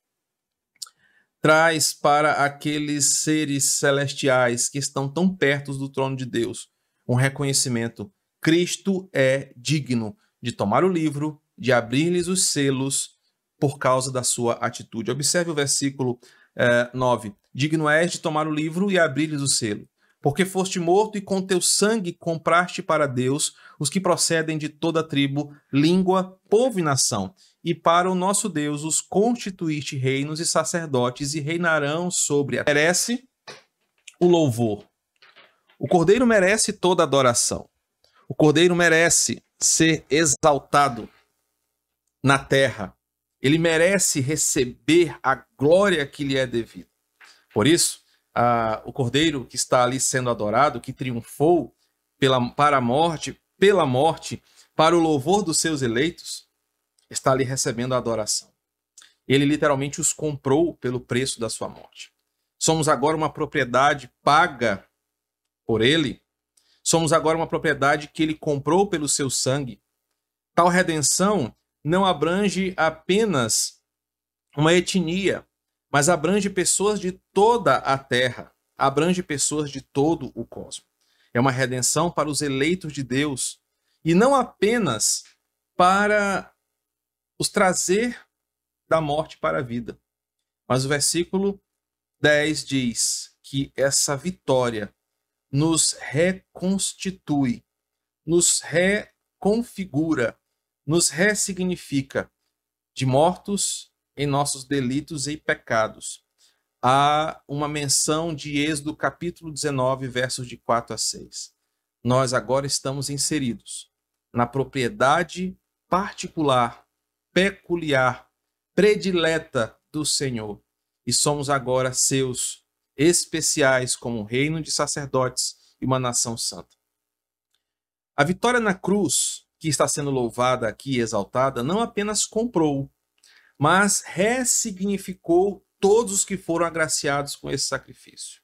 traz para aqueles seres celestiais que estão tão perto do trono de Deus um reconhecimento. Cristo é digno de tomar o livro, de abrir-lhes os selos por causa da sua atitude. Observe o versículo eh, 9. Digno és de tomar o livro e abrir-lhes o selo, porque foste morto e com teu sangue compraste para Deus os que procedem de toda tribo, língua, povo e nação. E para o nosso Deus os constituíste reinos e sacerdotes e reinarão sobre a merece o louvor. O Cordeiro merece toda adoração. O Cordeiro merece ser exaltado na terra ele merece receber a glória que lhe é devida. Por isso, a, o cordeiro que está ali sendo adorado, que triunfou pela, para a morte, pela morte, para o louvor dos seus eleitos, está ali recebendo a adoração. Ele literalmente os comprou pelo preço da sua morte. Somos agora uma propriedade paga por ele. Somos agora uma propriedade que ele comprou pelo seu sangue. Tal redenção não abrange apenas uma etnia, mas abrange pessoas de toda a terra, abrange pessoas de todo o cosmos. É uma redenção para os eleitos de Deus e não apenas para os trazer da morte para a vida. Mas o versículo 10 diz que essa vitória nos reconstitui, nos reconfigura nos ressignifica de mortos em nossos delitos e pecados. Há uma menção de Êxodo capítulo 19, versos de 4 a 6. Nós agora estamos inseridos na propriedade particular, peculiar, predileta do Senhor e somos agora seus especiais como um reino de sacerdotes e uma nação santa. A vitória na cruz que está sendo louvada aqui exaltada, não apenas comprou, mas ressignificou todos os que foram agraciados com esse sacrifício.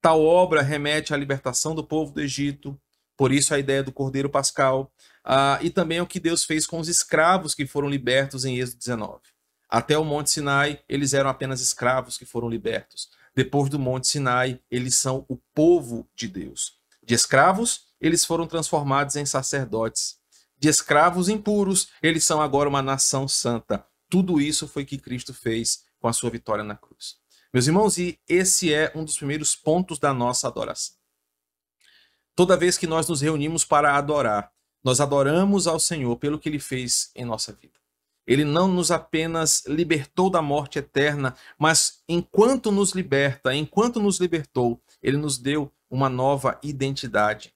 Tal obra remete à libertação do povo do Egito, por isso a ideia do Cordeiro Pascal, uh, e também o que Deus fez com os escravos que foram libertos em Êxodo 19. Até o Monte Sinai, eles eram apenas escravos que foram libertos. Depois do Monte Sinai, eles são o povo de Deus. De escravos, eles foram transformados em sacerdotes de escravos impuros, eles são agora uma nação santa. Tudo isso foi que Cristo fez com a sua vitória na cruz. Meus irmãos, e esse é um dos primeiros pontos da nossa adoração. Toda vez que nós nos reunimos para adorar, nós adoramos ao Senhor pelo que ele fez em nossa vida. Ele não nos apenas libertou da morte eterna, mas enquanto nos liberta, enquanto nos libertou, ele nos deu uma nova identidade.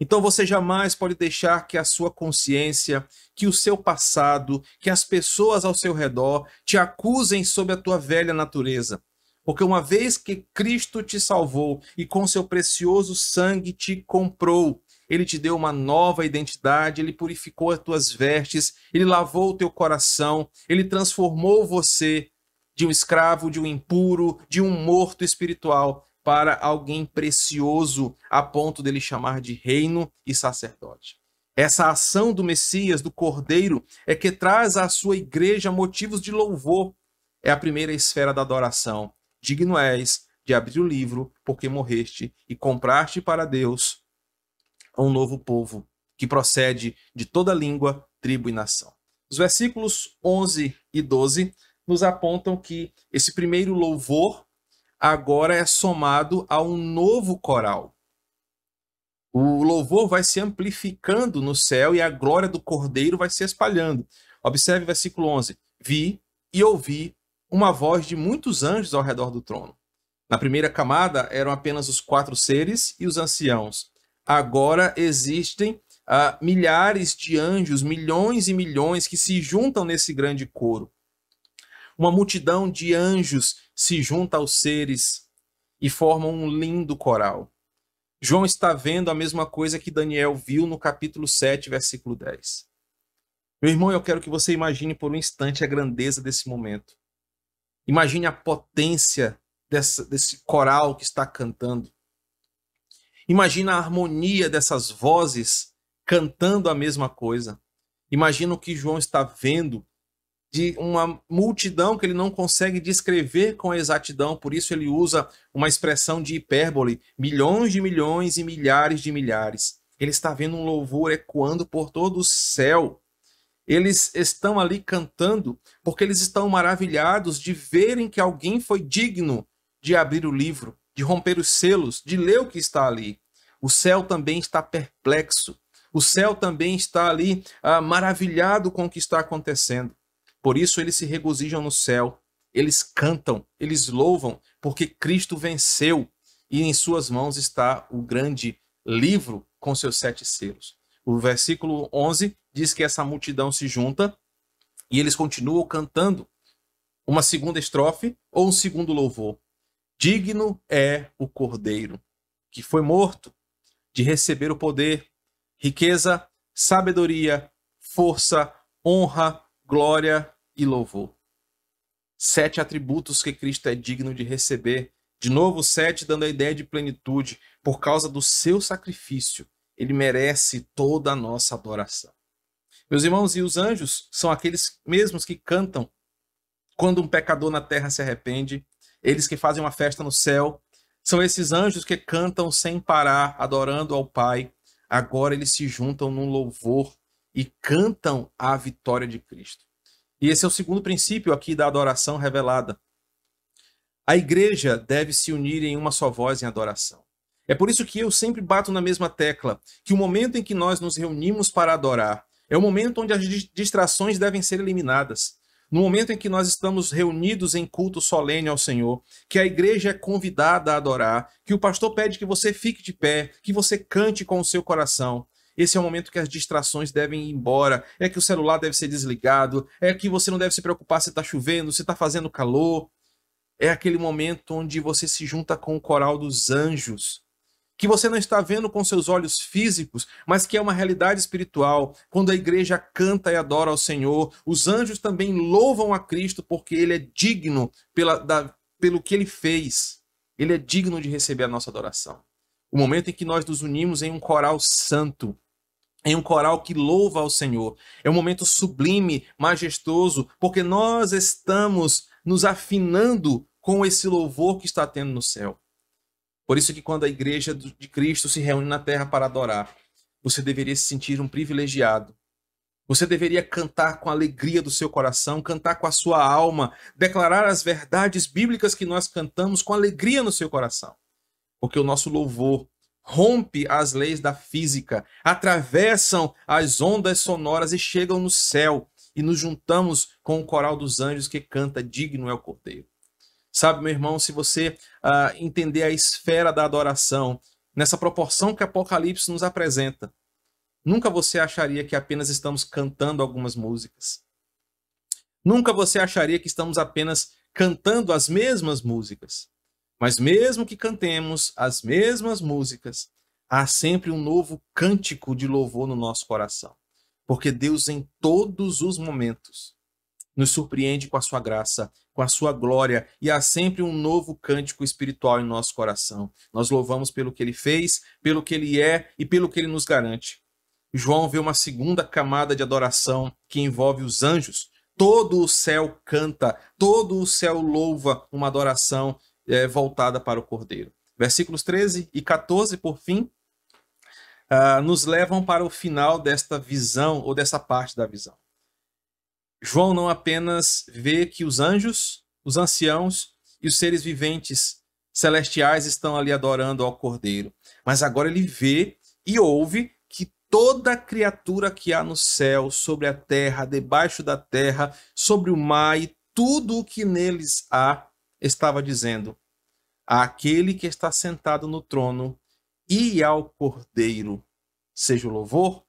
Então você jamais pode deixar que a sua consciência, que o seu passado, que as pessoas ao seu redor te acusem sobre a tua velha natureza. Porque uma vez que Cristo te salvou e com seu precioso sangue te comprou, ele te deu uma nova identidade, ele purificou as tuas vestes, ele lavou o teu coração, ele transformou você de um escravo, de um impuro, de um morto espiritual para alguém precioso a ponto dele chamar de reino e sacerdote. Essa ação do Messias, do Cordeiro, é que traz à sua igreja motivos de louvor. É a primeira esfera da adoração. Digno és de abrir o livro, porque morreste e compraste para Deus um novo povo que procede de toda língua, tribo e nação. Os versículos 11 e 12 nos apontam que esse primeiro louvor agora é somado a um novo coral. O louvor vai se amplificando no céu e a glória do Cordeiro vai se espalhando. Observe o versículo 11. Vi e ouvi uma voz de muitos anjos ao redor do trono. Na primeira camada eram apenas os quatro seres e os anciãos. Agora existem uh, milhares de anjos, milhões e milhões que se juntam nesse grande coro. Uma multidão de anjos se junta aos seres e formam um lindo coral. João está vendo a mesma coisa que Daniel viu no capítulo 7, versículo 10. Meu irmão, eu quero que você imagine por um instante a grandeza desse momento. Imagine a potência dessa, desse coral que está cantando. Imagina a harmonia dessas vozes cantando a mesma coisa. Imagina o que João está vendo de uma multidão que ele não consegue descrever com exatidão, por isso ele usa uma expressão de hipérbole, milhões de milhões e milhares de milhares. Ele está vendo um louvor ecoando por todo o céu. Eles estão ali cantando porque eles estão maravilhados de verem que alguém foi digno de abrir o livro, de romper os selos, de ler o que está ali. O céu também está perplexo. O céu também está ali ah, maravilhado com o que está acontecendo. Por isso eles se regozijam no céu, eles cantam, eles louvam, porque Cristo venceu e em suas mãos está o grande livro com seus sete selos. O versículo 11 diz que essa multidão se junta e eles continuam cantando uma segunda estrofe ou um segundo louvor. Digno é o Cordeiro, que foi morto, de receber o poder, riqueza, sabedoria, força, honra, glória e louvor. Sete atributos que Cristo é digno de receber. De novo, sete dando a ideia de plenitude. Por causa do seu sacrifício, ele merece toda a nossa adoração. Meus irmãos, e os anjos são aqueles mesmos que cantam quando um pecador na terra se arrepende, eles que fazem uma festa no céu. São esses anjos que cantam sem parar, adorando ao Pai. Agora eles se juntam num louvor e cantam a vitória de Cristo. E esse é o segundo princípio aqui da adoração revelada. A igreja deve se unir em uma só voz em adoração. É por isso que eu sempre bato na mesma tecla, que o momento em que nós nos reunimos para adorar é o momento onde as distrações devem ser eliminadas. No momento em que nós estamos reunidos em culto solene ao Senhor, que a igreja é convidada a adorar, que o pastor pede que você fique de pé, que você cante com o seu coração, esse é o momento que as distrações devem ir embora, é que o celular deve ser desligado, é que você não deve se preocupar se está chovendo, se está fazendo calor. É aquele momento onde você se junta com o coral dos anjos, que você não está vendo com seus olhos físicos, mas que é uma realidade espiritual. Quando a igreja canta e adora ao Senhor, os anjos também louvam a Cristo porque ele é digno pela, da, pelo que ele fez. Ele é digno de receber a nossa adoração. O momento em que nós nos unimos em um coral santo, em um coral que louva ao Senhor. É um momento sublime, majestoso, porque nós estamos nos afinando com esse louvor que está tendo no céu. Por isso que quando a igreja de Cristo se reúne na terra para adorar, você deveria se sentir um privilegiado. Você deveria cantar com a alegria do seu coração, cantar com a sua alma, declarar as verdades bíblicas que nós cantamos com alegria no seu coração. Porque o nosso louvor rompe as leis da física, atravessam as ondas sonoras e chegam no céu. E nos juntamos com o coral dos anjos que canta Digno é o Cordeiro. Sabe, meu irmão, se você uh, entender a esfera da adoração, nessa proporção que Apocalipse nos apresenta, nunca você acharia que apenas estamos cantando algumas músicas. Nunca você acharia que estamos apenas cantando as mesmas músicas. Mas mesmo que cantemos as mesmas músicas, há sempre um novo cântico de louvor no nosso coração. Porque Deus, em todos os momentos, nos surpreende com a sua graça, com a sua glória, e há sempre um novo cântico espiritual em nosso coração. Nós louvamos pelo que ele fez, pelo que ele é e pelo que ele nos garante. João vê uma segunda camada de adoração que envolve os anjos. Todo o céu canta, todo o céu louva uma adoração é, voltada para o Cordeiro. Versículos 13 e 14, por fim, uh, nos levam para o final desta visão, ou dessa parte da visão. João não apenas vê que os anjos, os anciãos e os seres viventes celestiais estão ali adorando ao Cordeiro, mas agora ele vê e ouve que toda criatura que há no céu, sobre a terra, debaixo da terra, sobre o mar e tudo o que neles há, estava dizendo: àquele que está sentado no trono e ao Cordeiro, seja o louvor,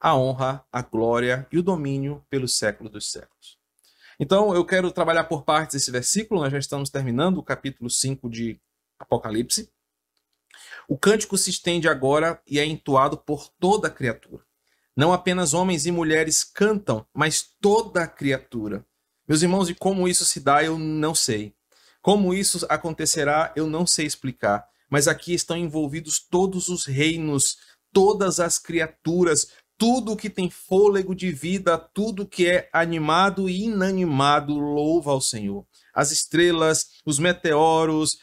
a honra, a glória e o domínio pelos séculos dos séculos. Então, eu quero trabalhar por partes esse versículo, nós já estamos terminando o capítulo 5 de Apocalipse. O cântico se estende agora e é entoado por toda a criatura. Não apenas homens e mulheres cantam, mas toda a criatura. Meus irmãos, e como isso se dá, eu não sei. Como isso acontecerá, eu não sei explicar. Mas aqui estão envolvidos todos os reinos, todas as criaturas, tudo que tem fôlego de vida, tudo que é animado e inanimado, louva ao Senhor. As estrelas, os meteoros,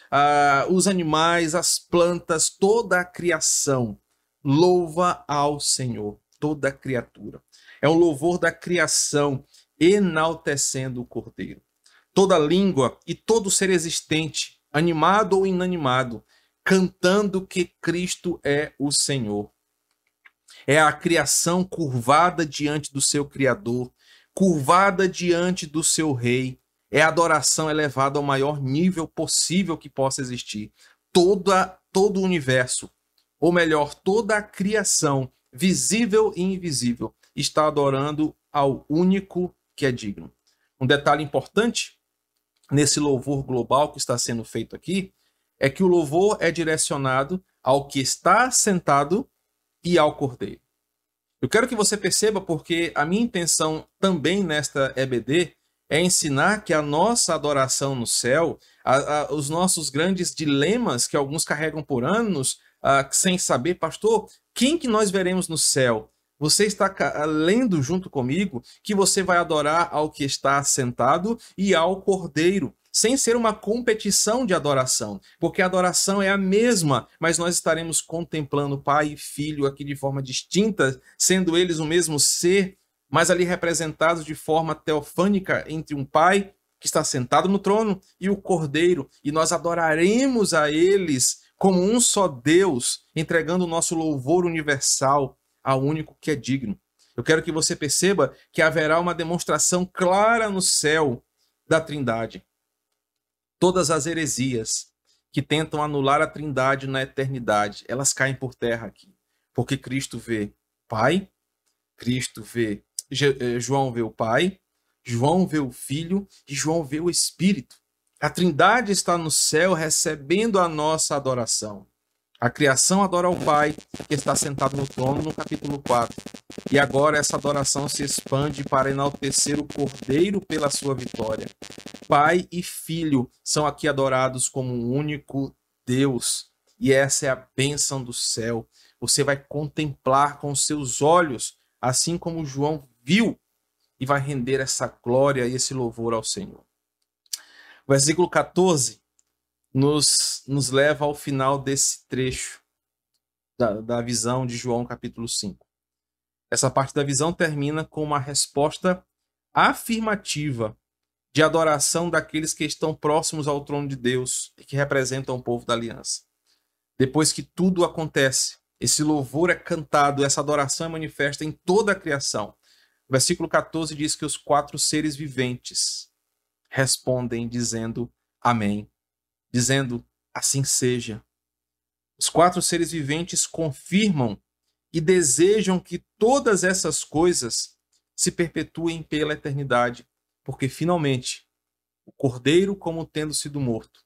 os animais, as plantas, toda a criação louva ao Senhor, toda a criatura. É um louvor da criação enaltecendo o Cordeiro. Toda língua e todo ser existente, animado ou inanimado, cantando que Cristo é o Senhor é a criação curvada diante do seu Criador, curvada diante do seu Rei. É a adoração elevada ao maior nível possível que possa existir. Toda, todo o universo, ou melhor, toda a criação, visível e invisível, está adorando ao único que é digno. Um detalhe importante nesse louvor global que está sendo feito aqui é que o louvor é direcionado ao que está sentado e ao Cordeiro. Eu quero que você perceba porque a minha intenção também nesta EBD é ensinar que a nossa adoração no céu, a, a, os nossos grandes dilemas que alguns carregam por anos, a, sem saber, pastor, quem que nós veremos no céu? Você está lendo junto comigo que você vai adorar ao que está sentado e ao Cordeiro sem ser uma competição de adoração, porque a adoração é a mesma, mas nós estaremos contemplando Pai e Filho aqui de forma distinta, sendo eles o mesmo ser, mas ali representados de forma teofânica entre um Pai que está sentado no trono e o Cordeiro, e nós adoraremos a eles como um só Deus, entregando o nosso louvor universal ao único que é digno. Eu quero que você perceba que haverá uma demonstração clara no céu da Trindade todas as heresias que tentam anular a Trindade na eternidade, elas caem por terra aqui. Porque Cristo vê Pai, Cristo vê eh, João vê o Pai, João vê o Filho e João vê o Espírito. A Trindade está no céu recebendo a nossa adoração. A criação adora o Pai, que está sentado no trono, no capítulo 4. E agora essa adoração se expande para enaltecer o Cordeiro pela sua vitória. Pai e Filho são aqui adorados como um único Deus. E essa é a bênção do céu. Você vai contemplar com seus olhos, assim como João viu, e vai render essa glória e esse louvor ao Senhor. Versículo 14 nos, nos leva ao final desse trecho da, da visão de João, capítulo 5. Essa parte da visão termina com uma resposta afirmativa de adoração daqueles que estão próximos ao trono de Deus e que representam o povo da aliança. Depois que tudo acontece, esse louvor é cantado, essa adoração é manifesta em toda a criação. O versículo 14 diz que os quatro seres viventes respondem dizendo amém dizendo: Assim seja. Os quatro seres viventes confirmam e desejam que todas essas coisas se perpetuem pela eternidade, porque finalmente o Cordeiro, como tendo sido morto,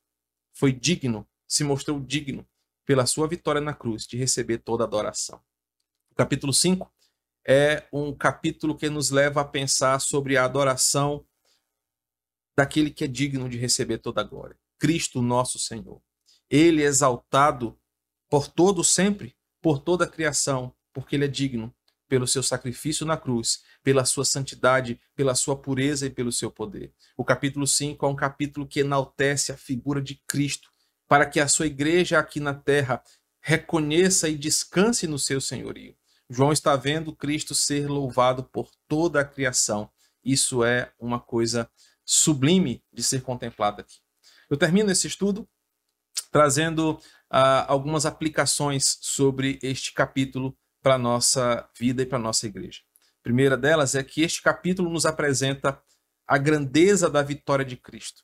foi digno, se mostrou digno pela sua vitória na cruz de receber toda a adoração. O capítulo 5 é um capítulo que nos leva a pensar sobre a adoração daquele que é digno de receber toda a glória. Cristo nosso Senhor. Ele é exaltado por todo sempre, por toda a criação, porque ele é digno pelo seu sacrifício na cruz, pela sua santidade, pela sua pureza e pelo seu poder. O capítulo 5 é um capítulo que enaltece a figura de Cristo, para que a sua igreja aqui na terra reconheça e descanse no seu senhorio. João está vendo Cristo ser louvado por toda a criação. Isso é uma coisa sublime de ser contemplada aqui. Eu termino esse estudo trazendo uh, algumas aplicações sobre este capítulo para nossa vida e para nossa igreja. A primeira delas é que este capítulo nos apresenta a grandeza da vitória de Cristo.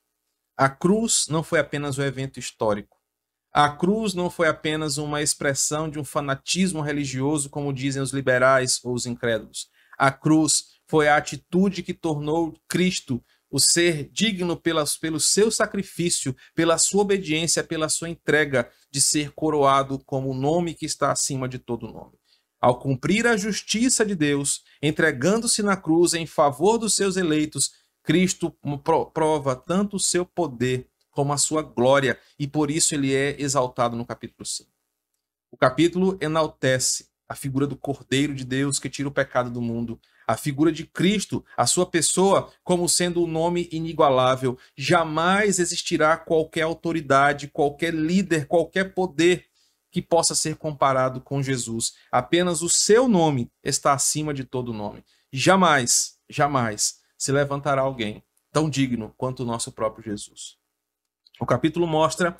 A cruz não foi apenas um evento histórico. A cruz não foi apenas uma expressão de um fanatismo religioso, como dizem os liberais ou os incrédulos. A cruz foi a atitude que tornou Cristo o ser digno pelas, pelo seu sacrifício, pela sua obediência, pela sua entrega de ser coroado como o nome que está acima de todo nome. Ao cumprir a justiça de Deus, entregando-se na cruz em favor dos seus eleitos, Cristo prova tanto o seu poder como a sua glória, e por isso ele é exaltado no capítulo 5. O capítulo enaltece a figura do Cordeiro de Deus que tira o pecado do mundo, a figura de Cristo, a sua pessoa, como sendo o um nome inigualável. Jamais existirá qualquer autoridade, qualquer líder, qualquer poder que possa ser comparado com Jesus. Apenas o seu nome está acima de todo nome. Jamais, jamais se levantará alguém tão digno quanto o nosso próprio Jesus. O capítulo mostra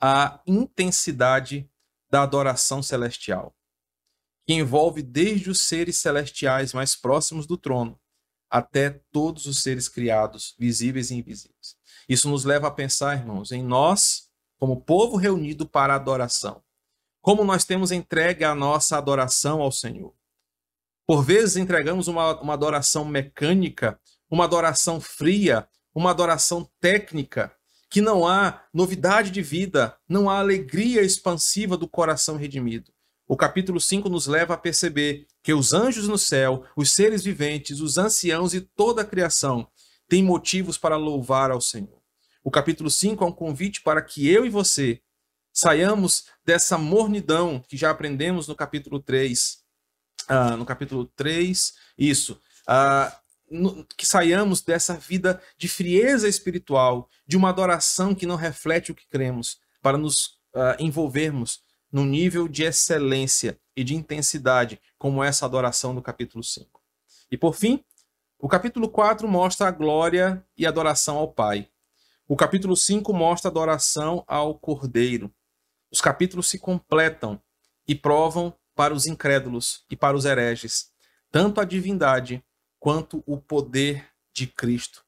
a intensidade da adoração celestial, que envolve desde os seres celestiais mais próximos do trono até todos os seres criados, visíveis e invisíveis. Isso nos leva a pensar, irmãos, em nós, como povo reunido para adoração. Como nós temos entregue a nossa adoração ao Senhor. Por vezes entregamos uma, uma adoração mecânica, uma adoração fria, uma adoração técnica, que não há novidade de vida, não há alegria expansiva do coração redimido. O capítulo 5 nos leva a perceber que os anjos no céu, os seres viventes, os anciãos e toda a criação têm motivos para louvar ao Senhor. O capítulo 5 é um convite para que eu e você saiamos dessa mornidão que já aprendemos no capítulo 3. Ah, no capítulo 3, isso. Ah, que saiamos dessa vida de frieza espiritual, de uma adoração que não reflete o que cremos, para nos uh, envolvermos num nível de excelência e de intensidade, como essa adoração do capítulo 5. E por fim, o capítulo 4 mostra a glória e adoração ao Pai. O capítulo 5 mostra a adoração ao Cordeiro. Os capítulos se completam e provam para os incrédulos e para os hereges tanto a divindade quanto o poder de Cristo.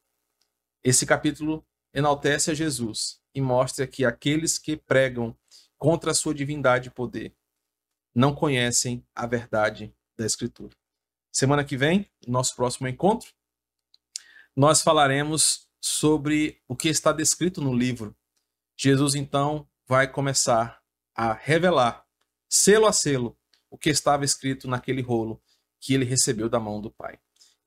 Esse capítulo enaltece a Jesus e mostra que aqueles que pregam contra a sua divindade e poder não conhecem a verdade da Escritura. Semana que vem, nosso próximo encontro, nós falaremos sobre o que está descrito no livro. Jesus então vai começar a revelar, selo a selo, o que estava escrito naquele rolo que ele recebeu da mão do Pai.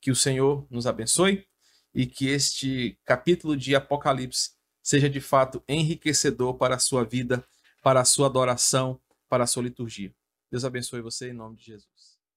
Que o Senhor nos abençoe e que este capítulo de Apocalipse seja de fato enriquecedor para a sua vida, para a sua adoração, para a sua liturgia. Deus abençoe você em nome de Jesus.